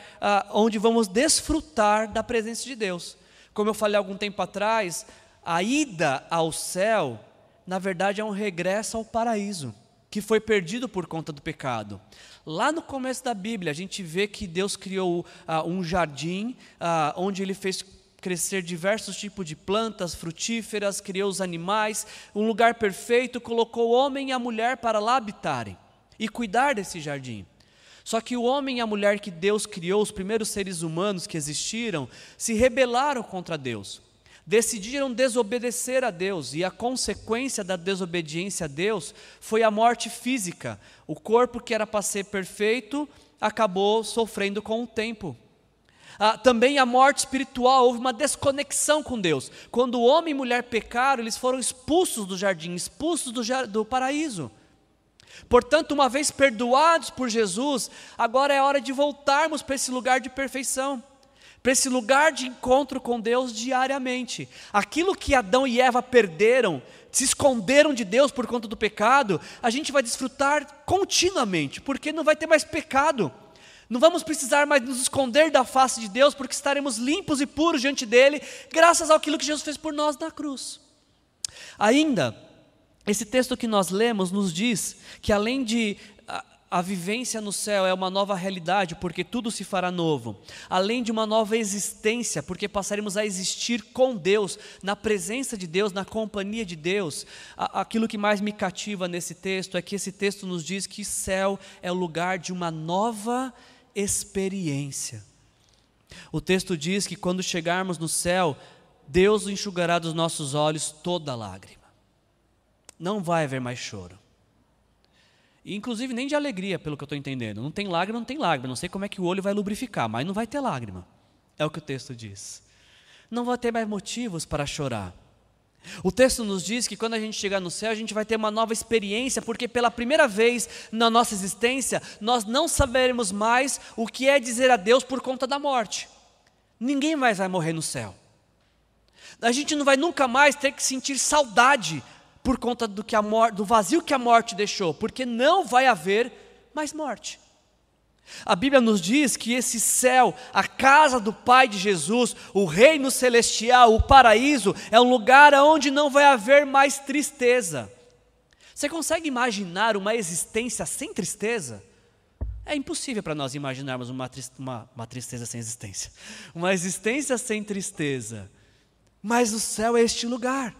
onde vamos desfrutar da presença de Deus. Como eu falei algum tempo atrás, a ida ao céu, na verdade, é um regresso ao paraíso que foi perdido por conta do pecado. Lá no começo da Bíblia, a gente vê que Deus criou uh, um jardim uh, onde Ele fez crescer diversos tipos de plantas frutíferas, criou os animais, um lugar perfeito, colocou o homem e a mulher para lá habitarem e cuidar desse jardim. Só que o homem e a mulher que Deus criou, os primeiros seres humanos que existiram, se rebelaram contra Deus decidiram desobedecer a Deus, e a consequência da desobediência a Deus foi a morte física. O corpo que era para ser perfeito acabou sofrendo com o tempo. Ah, também a morte espiritual, houve uma desconexão com Deus. Quando o homem e mulher pecaram, eles foram expulsos do jardim, expulsos do, do paraíso. Portanto, uma vez perdoados por Jesus, agora é hora de voltarmos para esse lugar de perfeição para esse lugar de encontro com Deus diariamente. Aquilo que Adão e Eva perderam, se esconderam de Deus por conta do pecado, a gente vai desfrutar continuamente, porque não vai ter mais pecado. Não vamos precisar mais nos esconder da face de Deus, porque estaremos limpos e puros diante dele, graças àquilo que Jesus fez por nós na cruz. Ainda, esse texto que nós lemos nos diz que além de a vivência no céu é uma nova realidade, porque tudo se fará novo. Além de uma nova existência, porque passaremos a existir com Deus, na presença de Deus, na companhia de Deus. Aquilo que mais me cativa nesse texto é que esse texto nos diz que céu é o lugar de uma nova experiência. O texto diz que quando chegarmos no céu, Deus enxugará dos nossos olhos toda lágrima. Não vai haver mais choro inclusive nem de alegria, pelo que eu estou entendendo. Não tem lágrima, não tem lágrima. Não sei como é que o olho vai lubrificar, mas não vai ter lágrima. É o que o texto diz. Não vai ter mais motivos para chorar. O texto nos diz que quando a gente chegar no céu, a gente vai ter uma nova experiência, porque pela primeira vez na nossa existência, nós não saberemos mais o que é dizer adeus por conta da morte. Ninguém mais vai morrer no céu. A gente não vai nunca mais ter que sentir saudade por conta do, que a do vazio que a morte deixou, porque não vai haver mais morte. A Bíblia nos diz que esse céu, a casa do Pai de Jesus, o reino celestial, o paraíso, é um lugar onde não vai haver mais tristeza. Você consegue imaginar uma existência sem tristeza? É impossível para nós imaginarmos uma, uma, uma tristeza sem existência, uma existência sem tristeza. Mas o céu é este lugar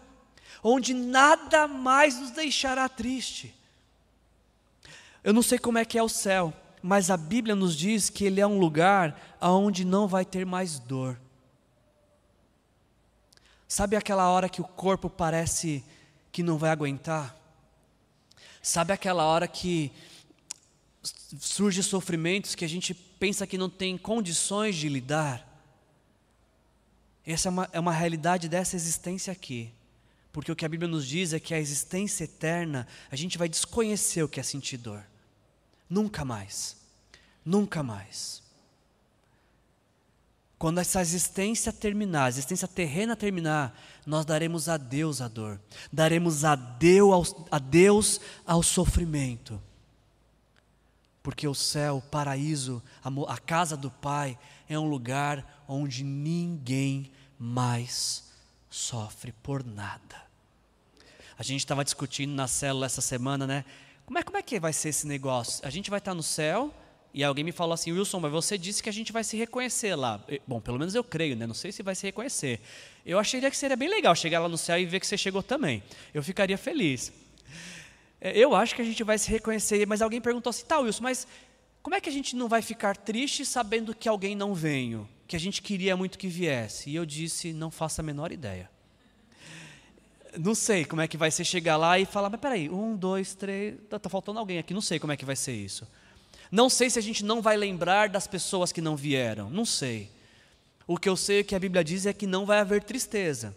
onde nada mais nos deixará triste. Eu não sei como é que é o céu, mas a Bíblia nos diz que ele é um lugar onde não vai ter mais dor. Sabe aquela hora que o corpo parece que não vai aguentar? Sabe aquela hora que surge sofrimentos que a gente pensa que não tem condições de lidar? Essa é uma, é uma realidade dessa existência aqui. Porque o que a Bíblia nos diz é que a existência eterna, a gente vai desconhecer o que é sentir dor. Nunca mais. Nunca mais. Quando essa existência terminar, a existência terrena terminar, nós daremos adeus à dor, daremos adeus ao, ao sofrimento. Porque o céu, o paraíso, a, a casa do Pai é um lugar onde ninguém mais sofre por nada. A gente estava discutindo na célula essa semana, né? Como é, como é que vai ser esse negócio? A gente vai estar no céu e alguém me falou assim, Wilson, mas você disse que a gente vai se reconhecer lá. Bom, pelo menos eu creio, né? Não sei se vai se reconhecer. Eu acharia que seria bem legal chegar lá no céu e ver que você chegou também. Eu ficaria feliz. É, eu acho que a gente vai se reconhecer, mas alguém perguntou assim, tá, Wilson, mas como é que a gente não vai ficar triste sabendo que alguém não veio? Que a gente queria muito que viesse. E eu disse, não faço a menor ideia não sei como é que vai ser chegar lá e falar, mas peraí, um, dois, três, está tá faltando alguém aqui, não sei como é que vai ser isso. Não sei se a gente não vai lembrar das pessoas que não vieram, não sei. O que eu sei que a Bíblia diz é que não vai haver tristeza.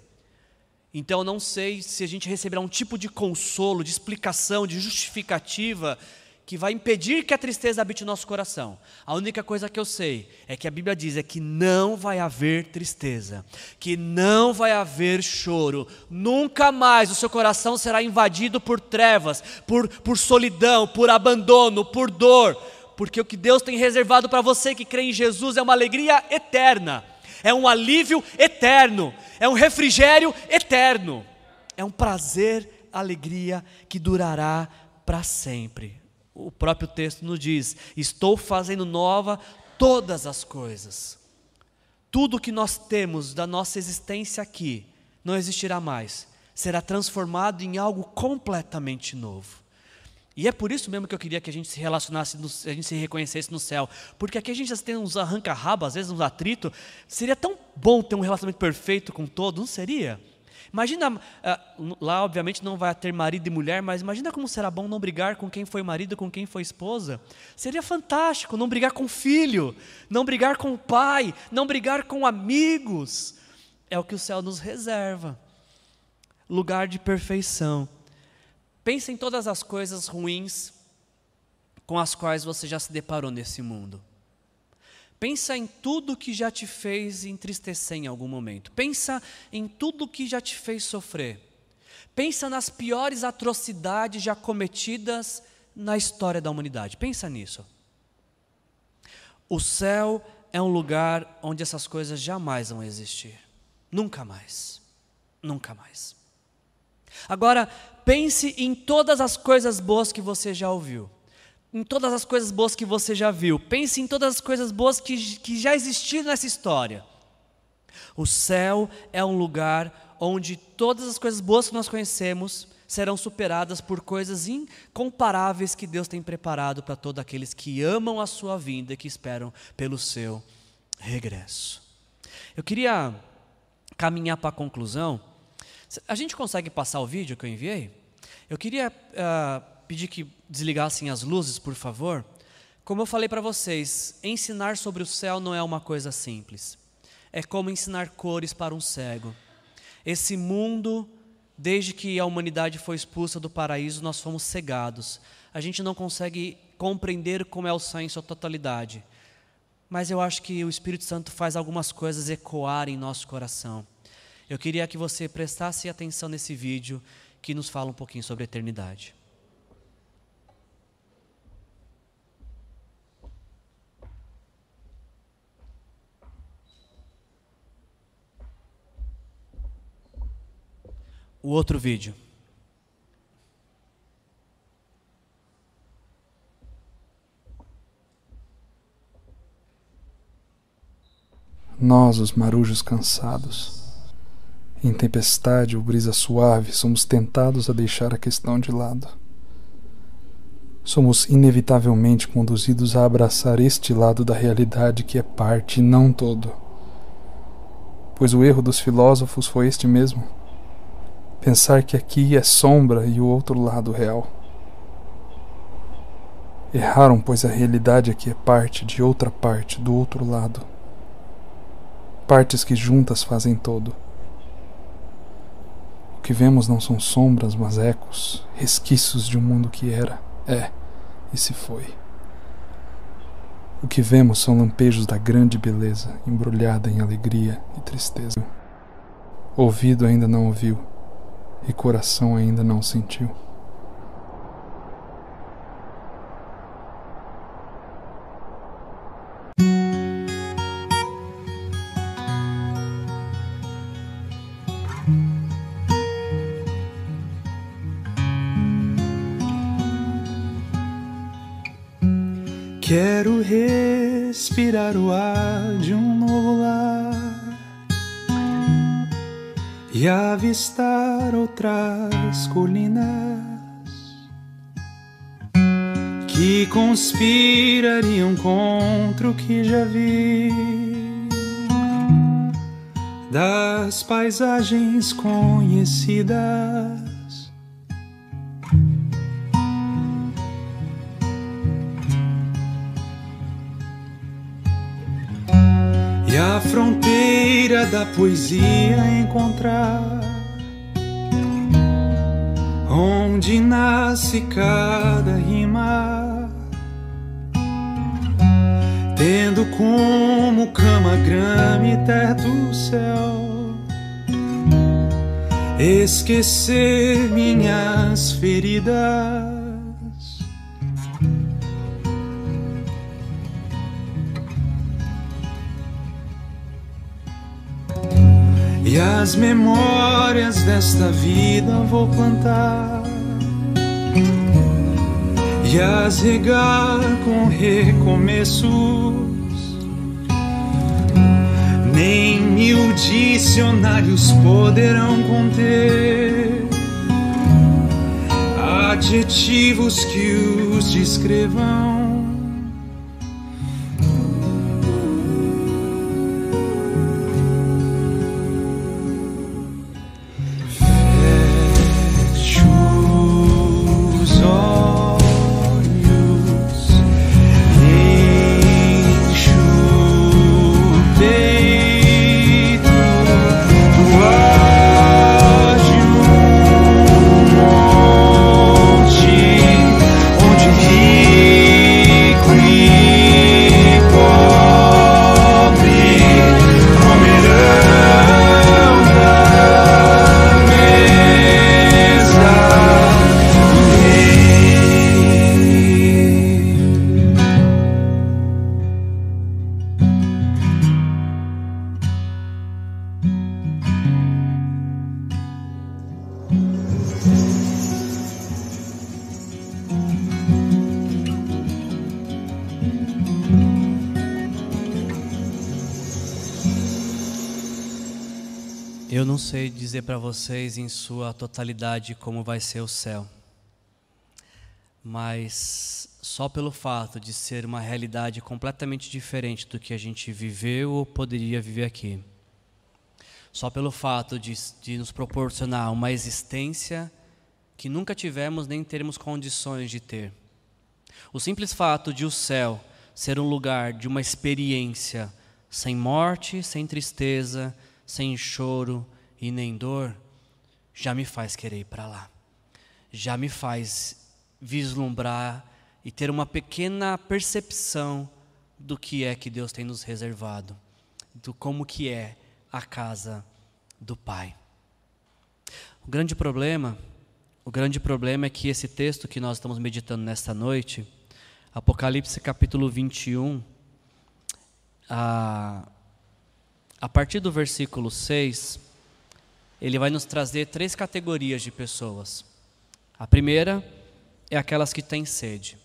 Então não sei se a gente receberá um tipo de consolo, de explicação, de justificativa que vai impedir que a tristeza habite o nosso coração. A única coisa que eu sei é que a Bíblia diz é que não vai haver tristeza, que não vai haver choro. Nunca mais o seu coração será invadido por trevas, por, por solidão, por abandono, por dor, porque o que Deus tem reservado para você que crê em Jesus é uma alegria eterna, é um alívio eterno, é um refrigério eterno, é um prazer, alegria que durará para sempre o próprio texto nos diz: Estou fazendo nova todas as coisas. Tudo que nós temos da nossa existência aqui não existirá mais, será transformado em algo completamente novo. E é por isso mesmo que eu queria que a gente se relacionasse, a gente se reconhecesse no céu. Porque aqui a gente tem uns arranca-raba, às vezes uns atritos. Seria tão bom ter um relacionamento perfeito com todos, não seria? Imagina, ah, lá obviamente não vai ter marido e mulher, mas imagina como será bom não brigar com quem foi marido, com quem foi esposa. Seria fantástico não brigar com filho, não brigar com o pai, não brigar com amigos. É o que o céu nos reserva. Lugar de perfeição. Pense em todas as coisas ruins com as quais você já se deparou nesse mundo. Pensa em tudo que já te fez entristecer em algum momento. Pensa em tudo que já te fez sofrer. Pensa nas piores atrocidades já cometidas na história da humanidade. Pensa nisso. O céu é um lugar onde essas coisas jamais vão existir. Nunca mais. Nunca mais. Agora, pense em todas as coisas boas que você já ouviu em todas as coisas boas que você já viu. Pense em todas as coisas boas que, que já existiram nessa história. O céu é um lugar onde todas as coisas boas que nós conhecemos serão superadas por coisas incomparáveis que Deus tem preparado para todos aqueles que amam a sua vinda e que esperam pelo seu regresso. Eu queria caminhar para a conclusão. A gente consegue passar o vídeo que eu enviei? Eu queria uh, pedir que desligassem as luzes, por favor. Como eu falei para vocês, ensinar sobre o céu não é uma coisa simples. É como ensinar cores para um cego. Esse mundo, desde que a humanidade foi expulsa do paraíso, nós fomos cegados. A gente não consegue compreender como é o céu em sua totalidade. Mas eu acho que o Espírito Santo faz algumas coisas ecoar em nosso coração. Eu queria que você prestasse atenção nesse vídeo que nos fala um pouquinho sobre a eternidade. O outro vídeo.
Nós, os marujos cansados, Em tempestade ou brisa suave, somos tentados a deixar a questão de lado. Somos inevitavelmente conduzidos a abraçar este lado da realidade que é parte e não todo. Pois o erro dos filósofos foi este mesmo: pensar que aqui é sombra e o outro lado real. Erraram, pois a realidade aqui é parte de outra parte, do outro lado. Partes que juntas fazem todo. O que vemos não são sombras, mas ecos, resquícios de um mundo que era, é e se foi. O que vemos são lampejos da grande beleza, embrulhada em alegria e tristeza. Ouvido ainda não ouviu, e coração ainda não sentiu.
Quero respirar o ar de um novo lar e avistar outras colinas que conspirariam contra o que já vi das paisagens conhecidas. Fronteira da poesia encontrar, onde nasce cada rima, tendo como cama, grama e teto céu, esquecer minhas feridas. E as memórias desta vida vou plantar e as regar com recomeços. Nem mil dicionários poderão conter adjetivos que os descrevam.
Para vocês em sua totalidade como vai ser o céu, mas só pelo fato de ser uma realidade completamente diferente do que a gente viveu ou poderia viver aqui, só pelo fato de, de nos proporcionar uma existência que nunca tivemos nem teremos condições de ter. O simples fato de o céu ser um lugar de uma experiência sem morte, sem tristeza, sem choro e nem dor, já me faz querer ir para lá. Já me faz vislumbrar e ter uma pequena percepção do que é que Deus tem nos reservado, do como que é a casa do Pai. O grande problema, o grande problema é que esse texto que nós estamos meditando nesta noite, Apocalipse capítulo 21, a, a partir do versículo 6, ele vai nos trazer três categorias de pessoas. A primeira é aquelas que têm sede,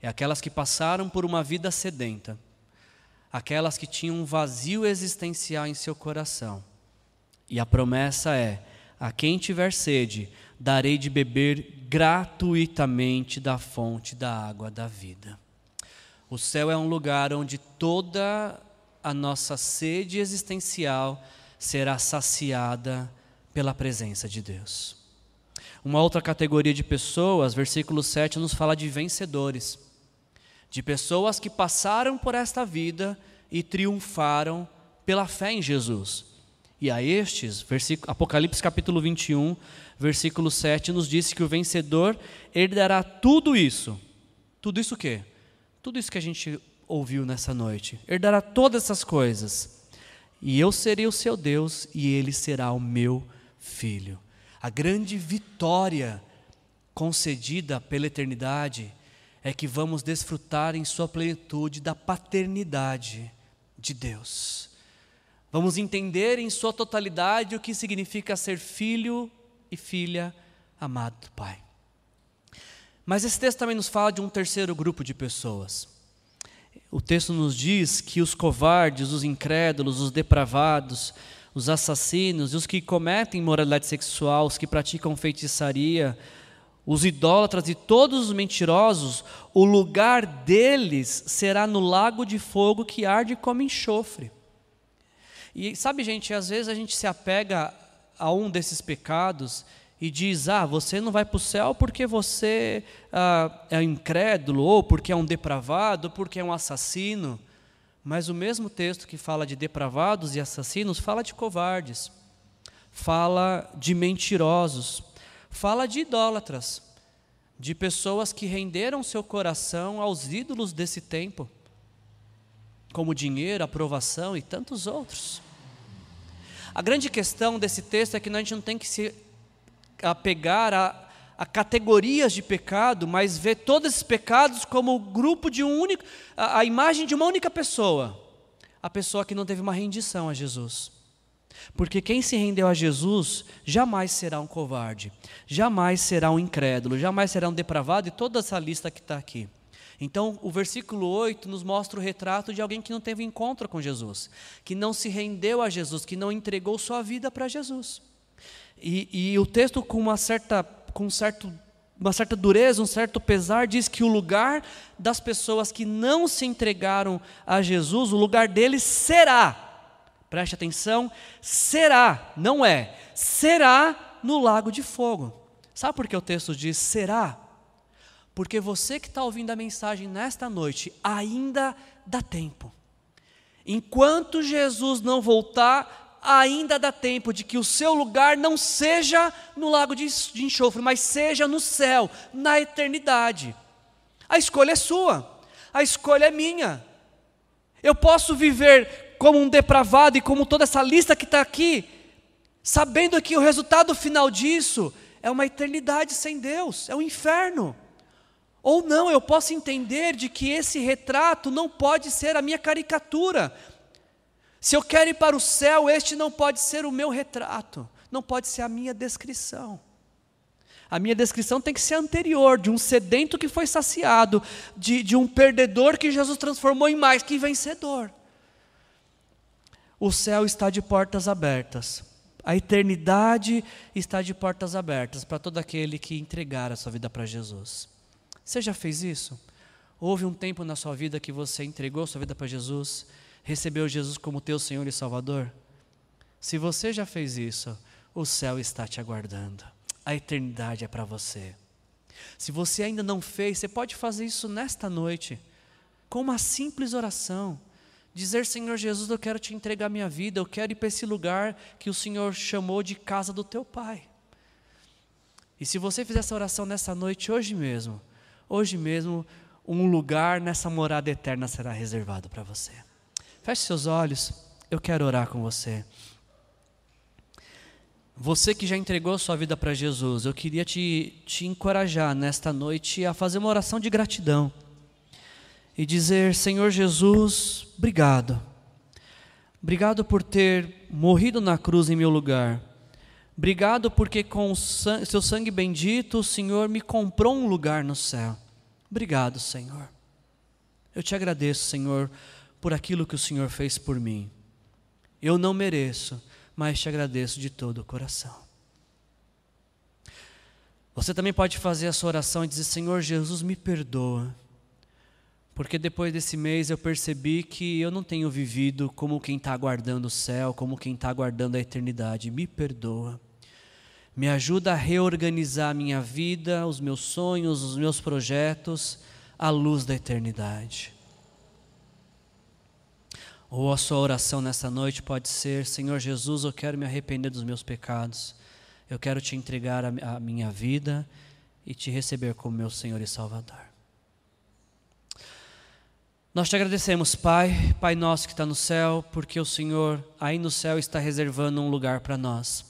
é aquelas que passaram por uma vida sedenta, aquelas que tinham um vazio existencial em seu coração E a promessa é: a quem tiver sede, darei de beber gratuitamente da fonte da água da vida. O céu é um lugar onde toda a nossa sede existencial será saciada pela presença de Deus. Uma outra categoria de pessoas, versículo 7, nos fala de vencedores, de pessoas que passaram por esta vida e triunfaram pela fé em Jesus. E a estes, Apocalipse capítulo 21, versículo 7, nos diz que o vencedor herdará tudo isso. Tudo isso o quê? Tudo isso que a gente ouviu nessa noite. Herdará todas essas coisas. E eu serei o seu Deus e ele será o meu filho. A grande vitória concedida pela eternidade é que vamos desfrutar em sua plenitude da paternidade de Deus. Vamos entender em sua totalidade o que significa ser filho e filha amado do Pai. Mas esse texto também nos fala de um terceiro grupo de pessoas. O texto nos diz que os covardes, os incrédulos, os depravados, os assassinos os que cometem imoralidade sexual, os que praticam feitiçaria, os idólatras e todos os mentirosos, o lugar deles será no lago de fogo que arde como enxofre. E sabe, gente, às vezes a gente se apega a um desses pecados e diz: ah, você não vai para o céu porque você ah, é incrédulo, ou porque é um depravado, ou porque é um assassino. Mas o mesmo texto que fala de depravados e assassinos fala de covardes, fala de mentirosos, fala de idólatras, de pessoas que renderam seu coração aos ídolos desse tempo, como dinheiro, aprovação e tantos outros. A grande questão desse texto é que a gente não tem que se apegar a a categorias de pecado, mas vê todos esses pecados como o grupo de um único, a, a imagem de uma única pessoa, a pessoa que não teve uma rendição a Jesus. Porque quem se rendeu a Jesus jamais será um covarde, jamais será um incrédulo, jamais será um depravado, e toda essa lista que está aqui. Então, o versículo 8 nos mostra o retrato de alguém que não teve encontro com Jesus, que não se rendeu a Jesus, que não entregou sua vida para Jesus. E, e o texto, com uma certa com certo, uma certa dureza, um certo pesar, diz que o lugar das pessoas que não se entregaram a Jesus, o lugar deles será, preste atenção, será, não é, será no lago de fogo. Sabe por que o texto diz será? Porque você que está ouvindo a mensagem nesta noite, ainda dá tempo. Enquanto Jesus não voltar, ainda dá tempo de que o seu lugar não seja no lago de, enxofre, mas seja no céu, na eternidade. A escolha é sua, a escolha é minha. Eu posso viver como um depravado e como toda essa lista que está aqui, sabendo que o resultado final disso é uma eternidade sem Deus, é um inferno. Ou não, eu posso entender de que esse retrato não pode ser a minha caricatura, se eu quero ir para o céu, este não pode ser o meu retrato, não pode ser a minha descrição. A minha descrição tem que ser anterior, de um sedento que foi saciado, de, de um perdedor que Jesus transformou em mais que vencedor. O céu está de portas abertas. A eternidade está de portas abertas para todo aquele que entregar a sua vida para Jesus. Você já fez isso? Houve um tempo na sua vida que você entregou a sua vida para Jesus? Recebeu Jesus como teu Senhor e Salvador? Se você já fez isso, o céu está te aguardando. A eternidade é para você. Se você ainda não fez, você pode fazer isso nesta noite, com uma simples oração. Dizer, Senhor Jesus, eu quero te entregar minha vida, eu quero ir para esse lugar que o Senhor chamou de casa do teu Pai. E se você fizer essa oração nessa noite, hoje mesmo, hoje mesmo, um lugar nessa morada eterna será reservado para você. Feche seus olhos, eu quero orar com você. Você que já entregou sua vida para Jesus, eu queria te, te encorajar nesta noite a fazer uma oração de gratidão e dizer: Senhor Jesus, obrigado. Obrigado por ter morrido na cruz em meu lugar. Obrigado porque com o seu sangue bendito o Senhor me comprou um lugar no céu. Obrigado, Senhor. Eu te agradeço, Senhor, por aquilo que o Senhor fez por mim. Eu não mereço, mas te agradeço de todo o coração. Você também pode fazer a sua oração e dizer: Senhor Jesus, me perdoa. Porque depois desse mês eu percebi que eu não tenho vivido como quem está aguardando o céu, como quem está aguardando a eternidade. Me perdoa. Me ajuda a reorganizar a minha vida, os meus sonhos, os meus projetos, à luz da eternidade. Ou a sua oração nessa noite pode ser: Senhor Jesus, eu quero me arrepender dos meus pecados. Eu quero te entregar a, minha vida e te receber como meu Senhor e Salvador. Nós te agradecemos, Pai, Pai nosso que está no céu, porque o Senhor aí no céu está reservando um lugar para nós.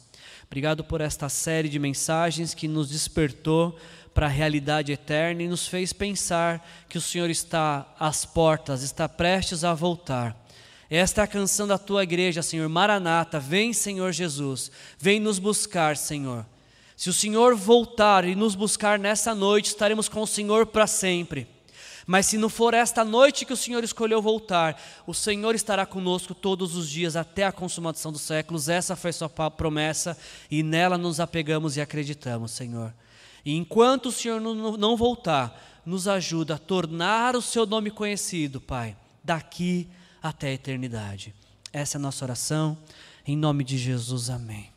Obrigado por esta série de mensagens que nos despertou para a realidade eterna e nos fez pensar que o Senhor está às portas, está prestes a voltar. Esta é a canção da tua igreja, Senhor. Maranata, vem, Senhor Jesus. Vem nos buscar, Senhor. Se o Senhor voltar e nos buscar nessa noite, estaremos com o Senhor para sempre. Mas se não for esta noite que o Senhor escolheu voltar, o Senhor estará conosco todos os dias até a consumação dos séculos. Essa foi sua promessa e nela nos apegamos e acreditamos, Senhor. E enquanto o Senhor não voltar, nos ajuda a tornar o seu nome conhecido, Pai, daqui até a eternidade. Essa é a nossa oração. Em nome de Jesus, amém.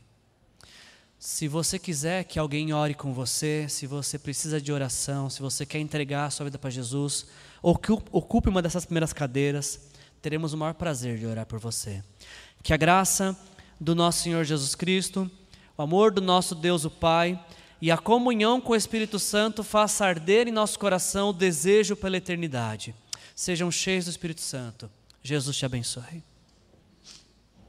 Se você quiser que alguém ore com você, se você precisa de oração, se você quer entregar a sua vida para Jesus, ocupe uma dessas primeiras cadeiras, teremos o maior prazer de orar por você. Que a graça do nosso Senhor Jesus Cristo, o amor do nosso Deus o Pai e a comunhão com o Espírito Santo faça arder em nosso coração o desejo pela eternidade. Sejam cheios do Espírito Santo. Jesus te abençoe.